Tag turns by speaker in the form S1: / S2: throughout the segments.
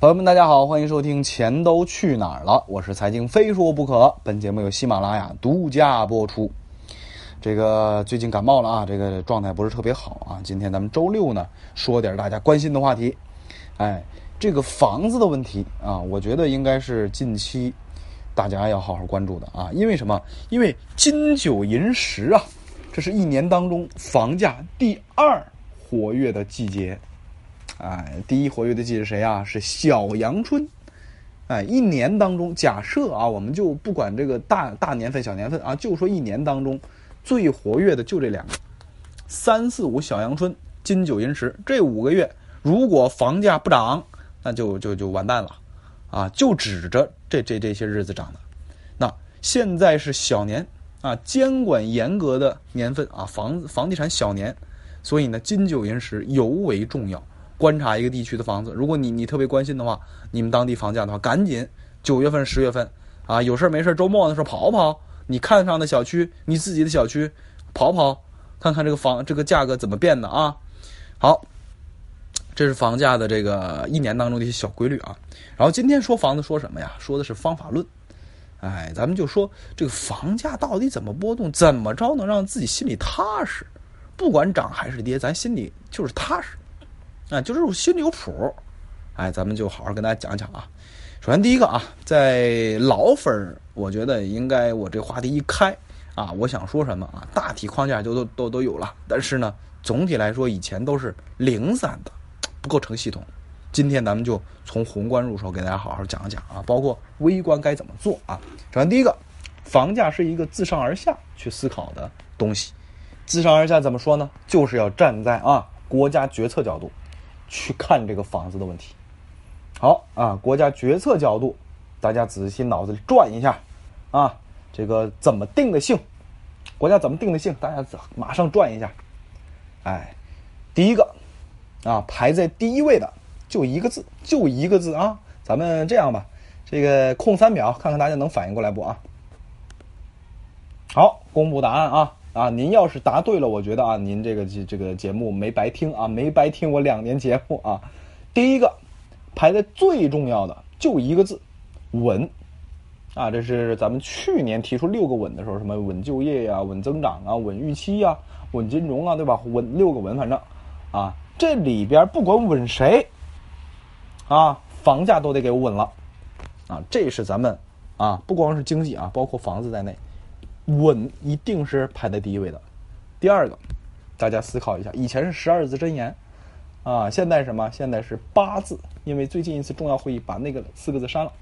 S1: 朋友们，大家好，欢迎收听《钱都去哪儿了》，我是财经非说不可。本节目由喜马拉雅独家播出。这个最近感冒了啊，这个状态不是特别好啊。今天咱们周六呢，说点大家关心的话题。哎，这个房子的问题啊，我觉得应该是近期大家要好好关注的啊。因为什么？因为金九银十啊，这是一年当中房价第二活跃的季节。哎，第一活跃的季是谁啊？是小阳春。哎，一年当中，假设啊，我们就不管这个大大年份、小年份啊，就说一年当中最活跃的就这两个，三四五小阳春、金九银十这五个月，如果房价不涨，那就就就完蛋了啊！就指着这这这些日子涨的。那现在是小年啊，监管严格的年份啊，房房地产小年，所以呢，金九银十尤为重要。观察一个地区的房子，如果你你特别关心的话，你们当地房价的话，赶紧九月份、十月份啊，有事没事周末的时候跑跑，你看上的小区，你自己的小区跑跑，看看这个房这个价格怎么变的啊。好，这是房价的这个一年当中的一些小规律啊。然后今天说房子说什么呀？说的是方法论。哎，咱们就说这个房价到底怎么波动，怎么着能让自己心里踏实？不管涨还是跌，咱心里就是踏实。啊，就是我心里有谱，哎，咱们就好好跟大家讲讲啊。首先第一个啊，在老粉儿，我觉得应该我这话题一开啊，我想说什么啊，大体框架就都都都有了。但是呢，总体来说以前都是零散的，不构成系统。今天咱们就从宏观入手，给大家好好讲讲啊，包括微观该怎么做啊。首先第一个，房价是一个自上而下去思考的东西。自上而下怎么说呢？就是要站在啊国家决策角度。去看这个房子的问题，好啊，国家决策角度，大家仔细脑子里转一下，啊，这个怎么定的性？国家怎么定的性？大家马上转一下，哎，第一个啊，排在第一位的就一个字，就一个字啊，咱们这样吧，这个空三秒，看看大家能反应过来不啊？好，公布答案啊。啊，您要是答对了，我觉得啊，您这个这这个节目没白听啊，没白听我两年节目啊。第一个排在最重要的就一个字，稳啊，这是咱们去年提出六个稳的时候，什么稳就业呀、稳增长啊、稳预期呀、稳金融啊，对吧？稳六个稳，反正啊，这里边不管稳谁啊，房价都得给我稳了啊，这是咱们啊，不光是经济啊，包括房子在内。稳一定是排在第一位的。第二个，大家思考一下，以前是十二字真言，啊，现在什么？现在是八字，因为最近一次重要会议把那个四个字删了。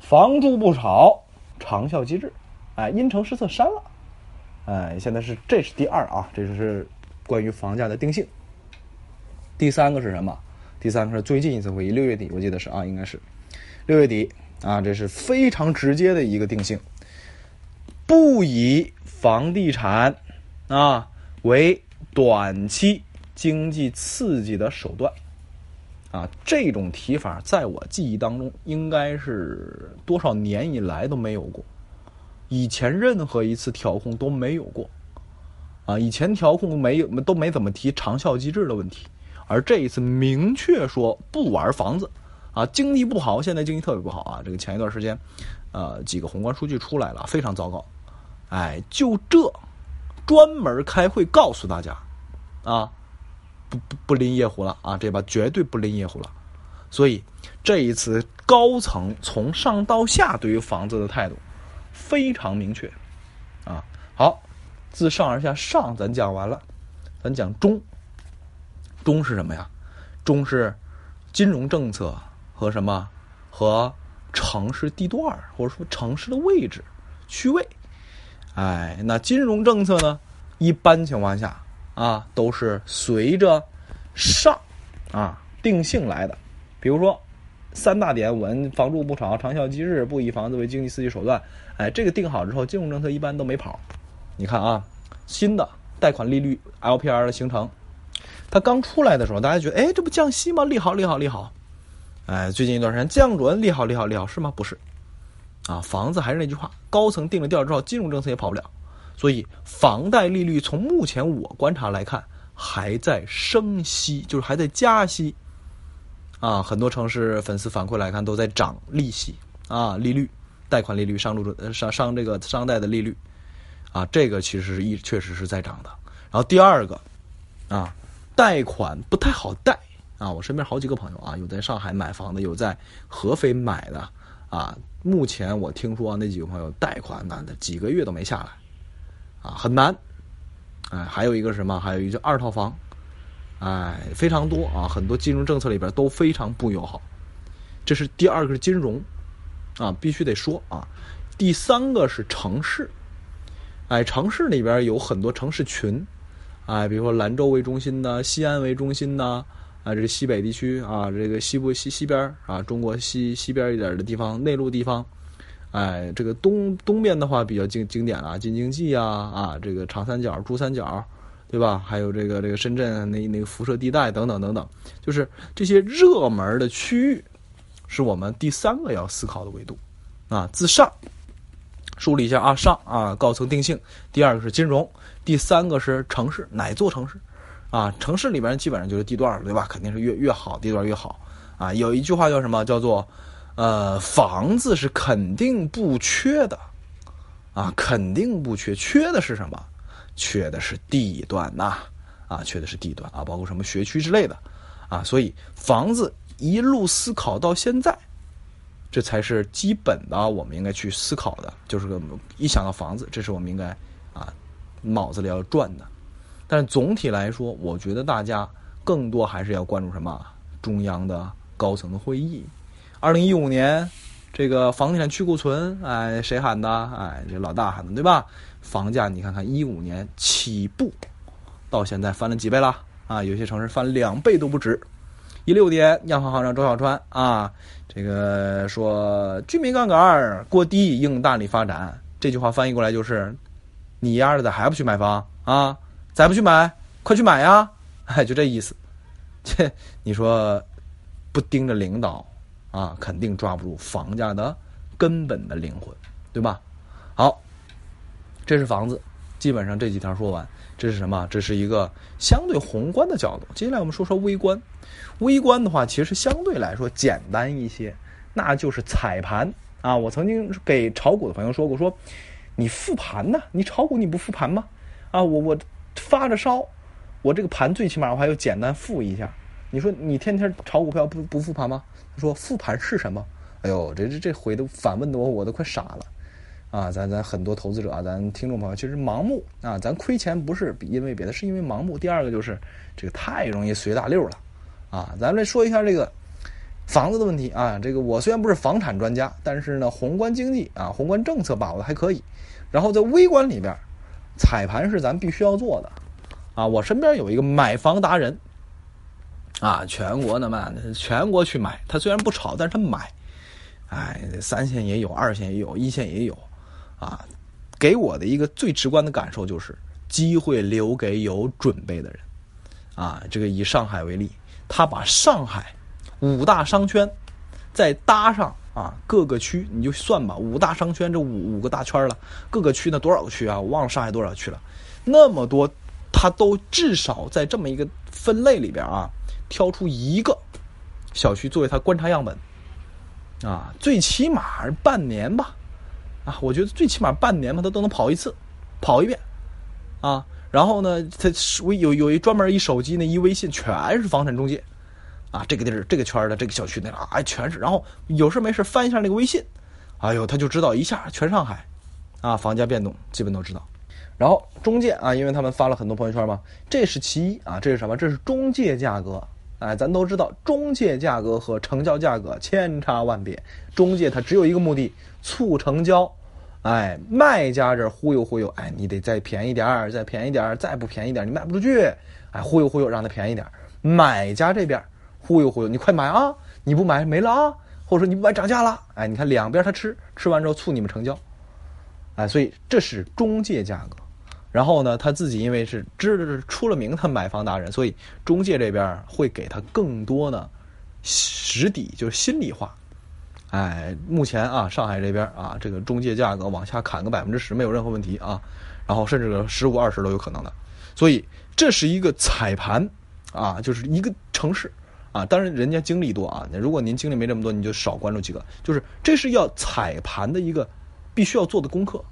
S1: 房住不炒，长效机制，哎，因城施策删了，哎，现在是这是第二啊，这是关于房价的定性。第三个是什么？第三个是最近一次会议，六月底，我记得是啊，应该是六月底啊，这是非常直接的一个定性。不以房地产啊为短期经济刺激的手段。啊，这种提法在我记忆当中应该是多少年以来都没有过，以前任何一次调控都没有过。啊，以前调控没有都没怎么提长效机制的问题，而这一次明确说不玩房子。啊，经济不好，现在经济特别不好啊，这个前一段时间呃几个宏观数据出来了，非常糟糕。哎，就这，专门开会告诉大家，啊，不不不拎夜壶了啊，这把绝对不拎夜壶了。所以这一次高层从上到下对于房子的态度非常明确，啊，好，自上而下，上咱讲完了，咱讲中，中是什么呀？中是金融政策和什么？和城市地段或者说城市的位置、区位。哎，那金融政策呢？一般情况下啊，都是随着上啊定性来的。比如说三大点：稳、房住不炒、长效机制、不以房子为经济刺激手段。哎，这个定好之后，金融政策一般都没跑。你看啊，新的贷款利率 LPR 的形成，它刚出来的时候，大家觉得哎，这不降息吗？利好，利好，利好。哎，最近一段时间降准，利好，利好，利好，是吗？不是。啊，房子还是那句话，高层定了调之后，金融政策也跑不了，所以房贷利率从目前我观察来看，还在升息，就是还在加息。啊，很多城市粉丝反馈来看都在涨利息啊，利率、贷款利率、商住商商这个商贷的利率啊，这个其实是一确实是在涨的。然后第二个啊，贷款不太好贷啊，我身边好几个朋友啊，有在上海买房的，有在合肥买的啊。目前我听说那几个朋友贷款那几个月都没下来啊，很难。哎，还有一个什么？还有一个二套房。哎，非常多啊，很多金融政策里边都非常不友好。这是第二个是金融，啊，必须得说啊。第三个是城市，哎，城市里边有很多城市群，哎，比如说兰州为中心的、西安为中心的，啊这个西北地区啊，这个西部西西边啊，中国西西边一点的地方，内陆地方，哎，这个东东边的话比较经经典了，京津冀啊，啊，这个长三角、珠三角。对吧？还有这个这个深圳那那个辐射地带等等等等，就是这些热门的区域，是我们第三个要思考的维度啊。自上梳理一下啊，上啊高层定性，第二个是金融，第三个是城市，哪座城市啊？城市里边基本上就是地段对吧？肯定是越越好，地段越好啊。有一句话叫什么？叫做呃，房子是肯定不缺的啊，肯定不缺，缺的是什么？缺的是地段呐，啊，缺的是地段啊，包括什么学区之类的，啊，所以房子一路思考到现在，这才是基本的，我们应该去思考的，就是个一想到房子，这是我们应该啊脑子里要转的。但是总体来说，我觉得大家更多还是要关注什么中央的高层的会议。二零一五年这个房地产去库存，哎，谁喊的？哎，这老大喊的，对吧？房价你看看，一五年起步，到现在翻了几倍了啊？有些城市翻两倍都不止。一六年，央行行长周小川啊，这个说居民杠杆过低，应大力发展。这句话翻译过来就是：你丫的咋还不去买房啊？再不去买，快去买呀！哎，就这意思。切，你说不盯着领导啊，肯定抓不住房价的根本的灵魂，对吧？好。这是房子，基本上这几条说完。这是什么？这是一个相对宏观的角度。接下来我们说说微观。微观的话，其实相对来说简单一些，那就是踩盘啊。我曾经给炒股的朋友说过，说你复盘呢？你炒股你不复盘吗？啊，我我发着烧，我这个盘最起码我还要简单复一下。你说你天天炒股票不不复盘吗？他说复盘是什么？哎呦，这这这回都反问的我，我都快傻了。啊，咱咱很多投资者啊，咱听众朋友其实盲目啊，咱亏钱不是因为别的，是因为盲目。第二个就是这个太容易随大溜了，啊，咱们来说一下这个房子的问题啊。这个我虽然不是房产专家，但是呢，宏观经济啊，宏观政策把握的还可以。然后在微观里边，踩盘是咱必须要做的啊。我身边有一个买房达人啊，全国的嘛，全国去买。他虽然不炒，但是他买，哎，三线也有，二线也有，一线也有。啊，给我的一个最直观的感受就是，机会留给有准备的人。啊，这个以上海为例，他把上海五大商圈再搭上啊各个区，你就算吧，五大商圈这五五个大圈了，各个区呢多少个区啊？我忘了上海多少区了，那么多，他都至少在这么一个分类里边啊，挑出一个小区作为他观察样本。啊，最起码半年吧。啊，我觉得最起码半年吧，他都能跑一次，跑一遍，啊，然后呢，他微有有一专门一手机那一微信全是房产中介，啊，这个地儿这个圈的这个小区那啊全是，然后有事没事翻一下那个微信，哎呦，他就知道一下全上海，啊，房价变动基本都知道，然后中介啊，因为他们发了很多朋友圈嘛，这是其一啊，这是什么？这是中介价格，哎，咱都知道中介价格和成交价格千差万别，中介它只有一个目的，促成交。哎，卖家这忽悠忽悠，哎，你得再便宜点儿，再便宜点儿，再不便宜点儿，你卖不出去。哎，忽悠忽悠，让他便宜点儿。买家这边忽悠忽悠，你快买啊！你不买没了啊！或者说你不买涨价了。哎，你看两边他吃，吃完之后促你们成交。哎，所以这是中介价格。然后呢，他自己因为是知出了名的买房达人，所以中介这边会给他更多的实底，就是心里话。哎，目前啊，上海这边啊，这个中介价格往下砍个百分之十没有任何问题啊，然后甚至十五二十都有可能的，所以这是一个踩盘啊，就是一个城市啊。当然人家精力多啊，如果您精力没这么多，你就少关注几个。就是这是要踩盘的一个必须要做的功课，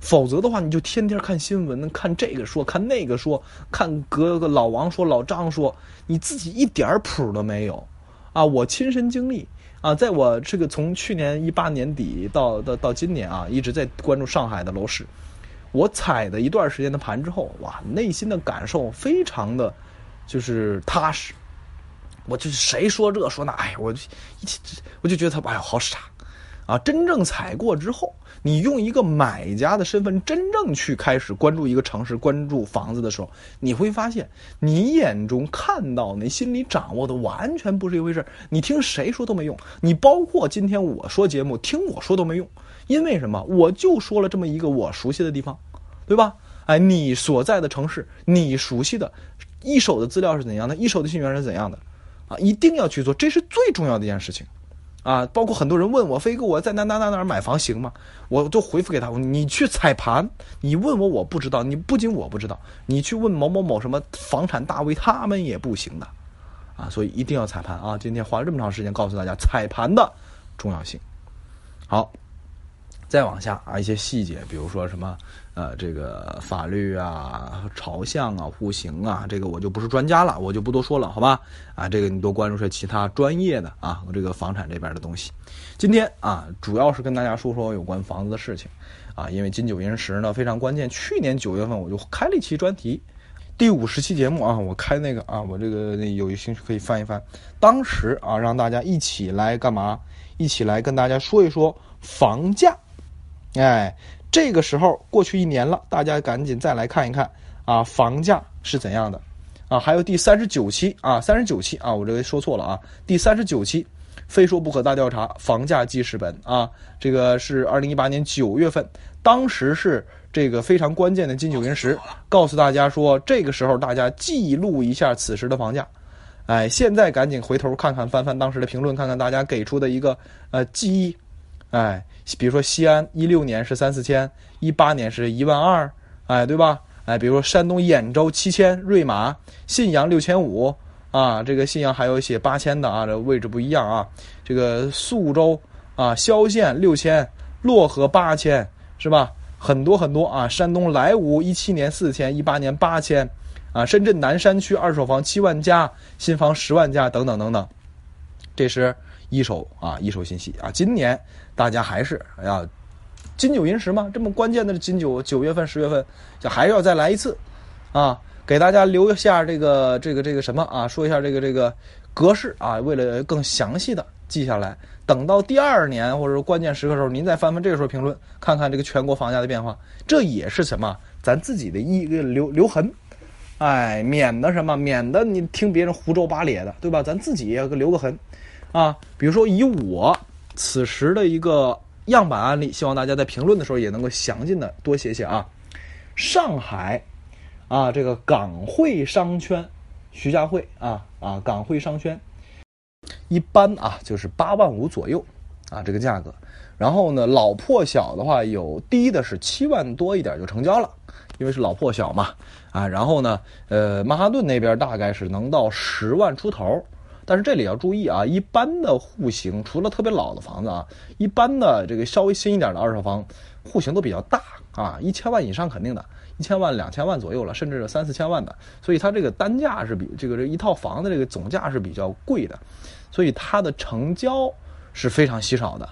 S1: 否则的话，你就天天看新闻，看这个说，看那个说，看隔个老王说，老张说，你自己一点谱都没有啊！我亲身经历啊，在我这个从去年一八年底到到到今年啊，一直在关注上海的楼市。我踩了一段时间的盘之后，哇，内心的感受非常的，就是踏实。我就谁说这说那，哎，我就一起，我就觉得他，哎呀，好傻，啊！真正踩过之后，你用一个买家的身份，真正去开始关注一个城市、关注房子的时候，你会发现，你眼中看到、你心里掌握的完全不是一回事你听谁说都没用，你包括今天我说节目，听我说都没用，因为什么？我就说了这么一个我熟悉的地方。对吧？哎，你所在的城市，你熟悉的，一手的资料是怎样的？一手的信源是怎样的？啊，一定要去做，这是最重要的一件事情，啊，包括很多人问我，飞哥，我在哪哪哪哪买房行吗？我就回复给他，你去踩盘，你问我我不知道，你不仅我不知道，你去问某某某什么房产大 V，他们也不行的，啊，所以一定要踩盘啊！今天花了这么长时间告诉大家踩盘的重要性，好。再往下啊，一些细节，比如说什么，呃，这个法律啊、朝向啊、户型啊，这个我就不是专家了，我就不多说了，好吧？啊，这个你多关注些其他专业的啊，这个房产这边的东西。今天啊，主要是跟大家说说有关房子的事情啊，因为金九银十呢非常关键。去年九月份我就开了一期专题，第五十期节目啊，我开那个啊，我这个有兴趣可以翻一翻。当时啊，让大家一起来干嘛？一起来跟大家说一说房价。哎，这个时候过去一年了，大家赶紧再来看一看啊，房价是怎样的啊？还有第三十九期啊，三十九期啊，我这个说错了啊，第三十九期，非说不可大调查，房价记事本啊，这个是二零一八年九月份，当时是这个非常关键的金九银十，告诉大家说，这个时候大家记录一下此时的房价。哎，现在赶紧回头看看，翻翻当时的评论，看看大家给出的一个呃记忆。哎，比如说西安一六年是三四千，一八年是一万二，哎，对吧？哎，比如说山东兖州七千，瑞玛、信阳六千五，啊，这个信阳还有写八千的啊，这位置不一样啊。这个宿州啊，萧县六千，漯河八千，是吧？很多很多啊。山东莱芜一七年四千，一八年八千，啊，深圳南山区二手房七万家，新房十万家，等等等等，这是。一手啊，一手信息啊！今年大家还是要金九银十嘛，这么关键的金九九月份、十月份，就还要再来一次啊！给大家留下这个这个这个什么啊？说一下这个这个格式啊，为了更详细的记下来，等到第二年或者说关键时刻的时候，您再翻翻这个时候评论，看看这个全国房价的变化，这也是什么？咱自己的一个留留痕，哎，免得什么？免得你听别人胡诌八咧的，对吧？咱自己也留个痕。啊，比如说以我此时的一个样板案例，希望大家在评论的时候也能够详尽的多写写啊。上海啊，这个港汇商圈，徐家汇啊啊，港汇商圈一般啊就是八万五左右啊这个价格。然后呢，老破小的话有低的是七万多一点就成交了，因为是老破小嘛啊。然后呢，呃，曼哈顿那边大概是能到十万出头。但是这里要注意啊，一般的户型，除了特别老的房子啊，一般的这个稍微新一点的二手房，户型都比较大啊，一千万以上肯定的，一千万、两千万左右了，甚至三四千万的，所以它这个单价是比这个这一套房子这个总价是比较贵的，所以它的成交是非常稀少的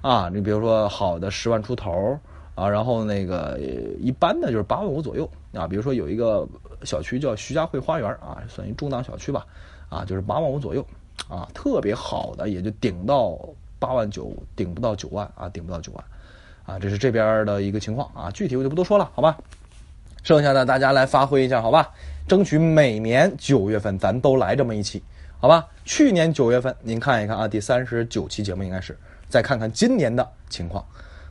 S1: 啊。你比如说好的十万出头啊，然后那个一般的就是八万五左右啊。比如说有一个小区叫徐家汇花园啊，算一中档小区吧。啊，就是八万五左右，啊，特别好的也就顶到八万九，顶不到九万啊，顶不到九万，啊，这是这边的一个情况啊，具体我就不多说了，好吧？剩下的大家来发挥一下，好吧？争取每年九月份咱都来这么一期，好吧？去年九月份您看一看啊，第三十九期节目应该是，再看看今年的情况，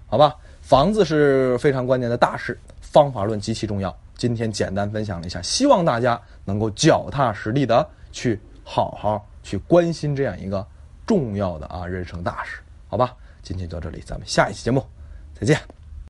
S1: 好吧？房子是非常关键的大事，方法论极其重要。今天简单分享了一下，希望大家能够脚踏实地的去。好好去关心这样一个重要的啊人生大事，好吧？今天到这里，咱们下一期节目再见。